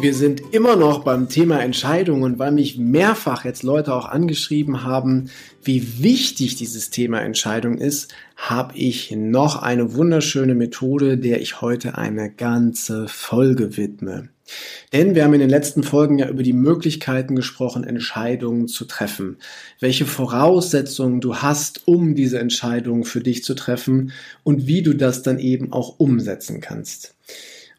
Wir sind immer noch beim Thema Entscheidungen, weil mich mehrfach jetzt Leute auch angeschrieben haben, wie wichtig dieses Thema Entscheidung ist, habe ich noch eine wunderschöne Methode, der ich heute eine ganze Folge widme. Denn wir haben in den letzten Folgen ja über die Möglichkeiten gesprochen, Entscheidungen zu treffen. Welche Voraussetzungen du hast, um diese Entscheidungen für dich zu treffen und wie du das dann eben auch umsetzen kannst.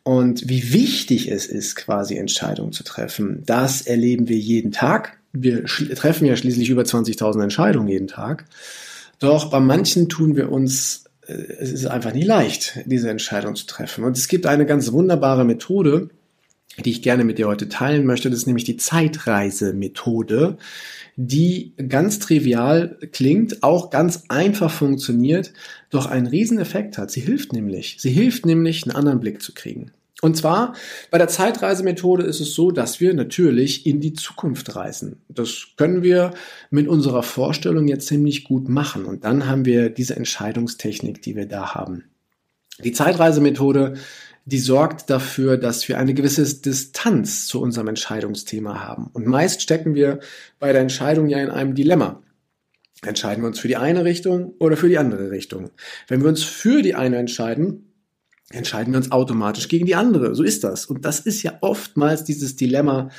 Und wie wichtig es ist, quasi Entscheidungen zu treffen, das erleben wir jeden Tag. Wir treffen ja schließlich über 20.000 Entscheidungen jeden Tag. Doch bei manchen tun wir uns, äh, es ist einfach nicht leicht, diese Entscheidung zu treffen. Und es gibt eine ganz wunderbare Methode, die ich gerne mit dir heute teilen möchte. Das ist nämlich die Zeitreisemethode, die ganz trivial klingt, auch ganz einfach funktioniert, doch einen riesen Effekt hat. Sie hilft nämlich. Sie hilft nämlich, einen anderen Blick zu kriegen. Und zwar bei der Zeitreisemethode ist es so, dass wir natürlich in die Zukunft reisen. Das können wir mit unserer Vorstellung jetzt ziemlich gut machen. Und dann haben wir diese Entscheidungstechnik, die wir da haben. Die Zeitreisemethode, die sorgt dafür, dass wir eine gewisse Distanz zu unserem Entscheidungsthema haben. Und meist stecken wir bei der Entscheidung ja in einem Dilemma. Entscheiden wir uns für die eine Richtung oder für die andere Richtung? Wenn wir uns für die eine entscheiden, entscheiden wir uns automatisch gegen die andere. So ist das. Und das ist ja oftmals dieses Dilemma,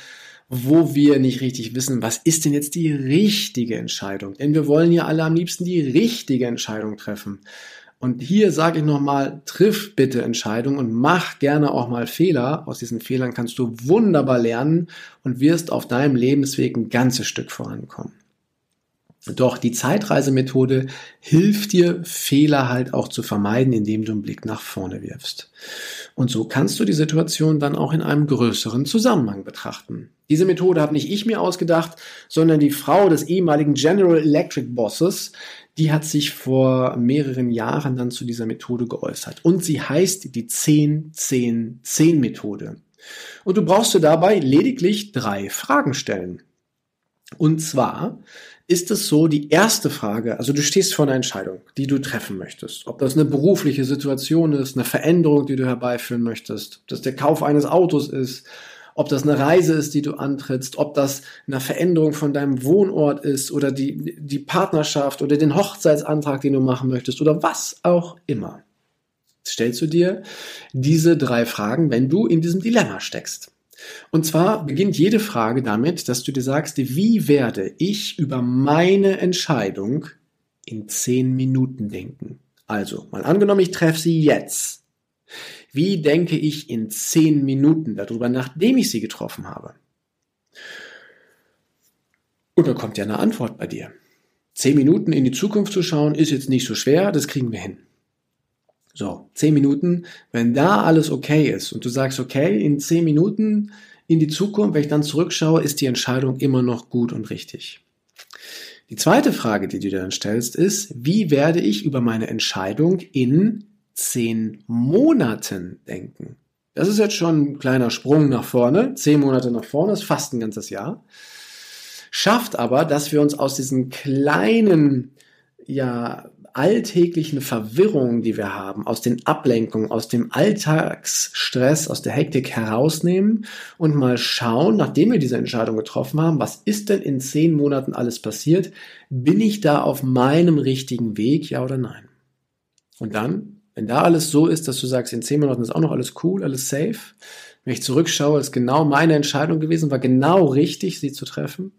wo wir nicht richtig wissen, was ist denn jetzt die richtige Entscheidung? Denn wir wollen ja alle am liebsten die richtige Entscheidung treffen. Und hier sage ich nochmal, triff bitte Entscheidungen und mach gerne auch mal Fehler. Aus diesen Fehlern kannst du wunderbar lernen und wirst auf deinem Lebensweg ein ganzes Stück vorankommen. Doch die Zeitreisemethode hilft dir, Fehler halt auch zu vermeiden, indem du einen Blick nach vorne wirfst. Und so kannst du die Situation dann auch in einem größeren Zusammenhang betrachten. Diese Methode habe nicht ich mir ausgedacht, sondern die Frau des ehemaligen General Electric Bosses, die hat sich vor mehreren Jahren dann zu dieser Methode geäußert. Und sie heißt die 10-10-10-Methode. Und du brauchst dir dabei lediglich drei Fragen stellen. Und zwar, ist es so, die erste Frage, also du stehst vor einer Entscheidung, die du treffen möchtest. Ob das eine berufliche Situation ist, eine Veränderung, die du herbeiführen möchtest, ob das der Kauf eines Autos ist, ob das eine Reise ist, die du antrittst, ob das eine Veränderung von deinem Wohnort ist oder die, die Partnerschaft oder den Hochzeitsantrag, den du machen möchtest oder was auch immer. Stellst du dir diese drei Fragen, wenn du in diesem Dilemma steckst. Und zwar beginnt jede Frage damit, dass du dir sagst, wie werde ich über meine Entscheidung in zehn Minuten denken? Also, mal angenommen, ich treffe sie jetzt. Wie denke ich in zehn Minuten darüber, nachdem ich sie getroffen habe? Und da kommt ja eine Antwort bei dir. Zehn Minuten in die Zukunft zu schauen, ist jetzt nicht so schwer, das kriegen wir hin. So, zehn Minuten, wenn da alles okay ist und du sagst, okay, in zehn Minuten in die Zukunft, wenn ich dann zurückschaue, ist die Entscheidung immer noch gut und richtig. Die zweite Frage, die du dir dann stellst, ist, wie werde ich über meine Entscheidung in zehn Monaten denken? Das ist jetzt schon ein kleiner Sprung nach vorne. Zehn Monate nach vorne ist fast ein ganzes Jahr. Schafft aber, dass wir uns aus diesen kleinen, ja, alltäglichen Verwirrungen, die wir haben, aus den Ablenkungen, aus dem Alltagsstress, aus der Hektik herausnehmen und mal schauen, nachdem wir diese Entscheidung getroffen haben, was ist denn in zehn Monaten alles passiert? Bin ich da auf meinem richtigen Weg, ja oder nein? Und dann, wenn da alles so ist, dass du sagst, in zehn Monaten ist auch noch alles cool, alles safe, wenn ich zurückschaue, ist genau meine Entscheidung gewesen, war genau richtig, sie zu treffen,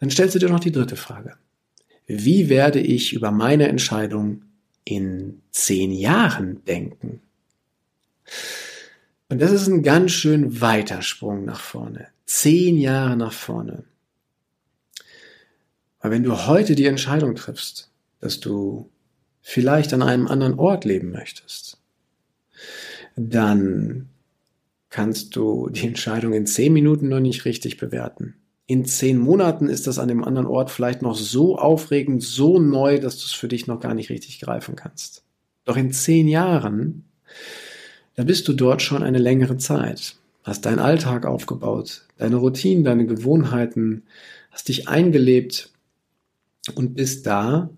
dann stellst du dir noch die dritte Frage wie werde ich über meine Entscheidung in zehn Jahren denken? Und das ist ein ganz schön weiter Sprung nach vorne. Zehn Jahre nach vorne. Weil wenn du heute die Entscheidung triffst, dass du vielleicht an einem anderen Ort leben möchtest, dann kannst du die Entscheidung in zehn Minuten noch nicht richtig bewerten in zehn Monaten ist das an dem anderen Ort vielleicht noch so aufregend, so neu, dass du es für dich noch gar nicht richtig greifen kannst. Doch in zehn Jahren da bist du dort schon eine längere Zeit, hast deinen Alltag aufgebaut, deine Routinen, deine Gewohnheiten, hast dich eingelebt und bist da,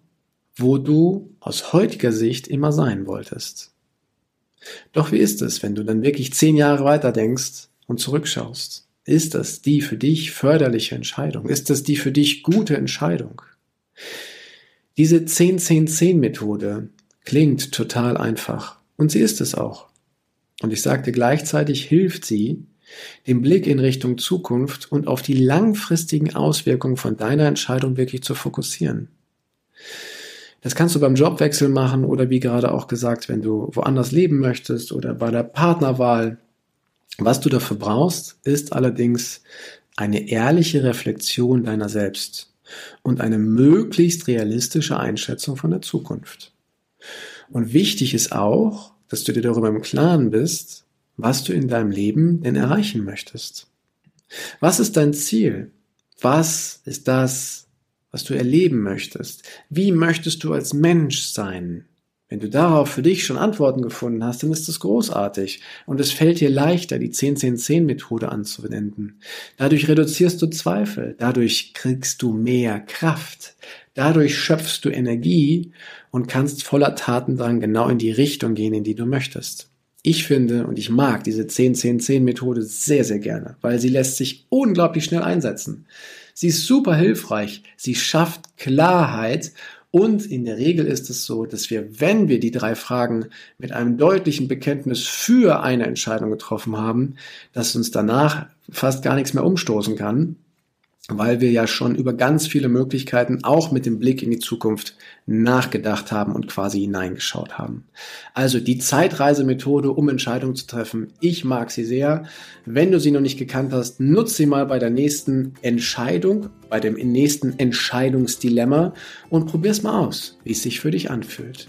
wo du aus heutiger Sicht immer sein wolltest. Doch wie ist es, wenn du dann wirklich zehn Jahre weiter denkst und zurückschaust? Ist das die für dich förderliche Entscheidung? Ist das die für dich gute Entscheidung? Diese 10-10-10-Methode klingt total einfach. Und sie ist es auch. Und ich sagte gleichzeitig hilft sie, den Blick in Richtung Zukunft und auf die langfristigen Auswirkungen von deiner Entscheidung wirklich zu fokussieren. Das kannst du beim Jobwechsel machen oder wie gerade auch gesagt, wenn du woanders leben möchtest oder bei der Partnerwahl. Was du dafür brauchst, ist allerdings eine ehrliche Reflexion deiner selbst und eine möglichst realistische Einschätzung von der Zukunft. Und wichtig ist auch, dass du dir darüber im Klaren bist, was du in deinem Leben denn erreichen möchtest. Was ist dein Ziel? Was ist das, was du erleben möchtest? Wie möchtest du als Mensch sein? Wenn du darauf für dich schon Antworten gefunden hast, dann ist das großartig und es fällt dir leichter, die 10-10-10-Methode anzuwenden. Dadurch reduzierst du Zweifel, dadurch kriegst du mehr Kraft, dadurch schöpfst du Energie und kannst voller Taten dann genau in die Richtung gehen, in die du möchtest. Ich finde und ich mag diese 10-10-10-Methode sehr, sehr gerne, weil sie lässt sich unglaublich schnell einsetzen. Sie ist super hilfreich, sie schafft Klarheit. Und in der Regel ist es so, dass wir, wenn wir die drei Fragen mit einem deutlichen Bekenntnis für eine Entscheidung getroffen haben, dass uns danach fast gar nichts mehr umstoßen kann, weil wir ja schon über ganz viele Möglichkeiten auch mit dem Blick in die Zukunft nachgedacht haben und quasi hineingeschaut haben. Also die Zeitreisemethode, um Entscheidungen zu treffen, ich mag sie sehr. Wenn du sie noch nicht gekannt hast, nutze sie mal bei der nächsten Entscheidung, bei dem nächsten Entscheidungsdilemma und probier's mal aus, wie es sich für dich anfühlt.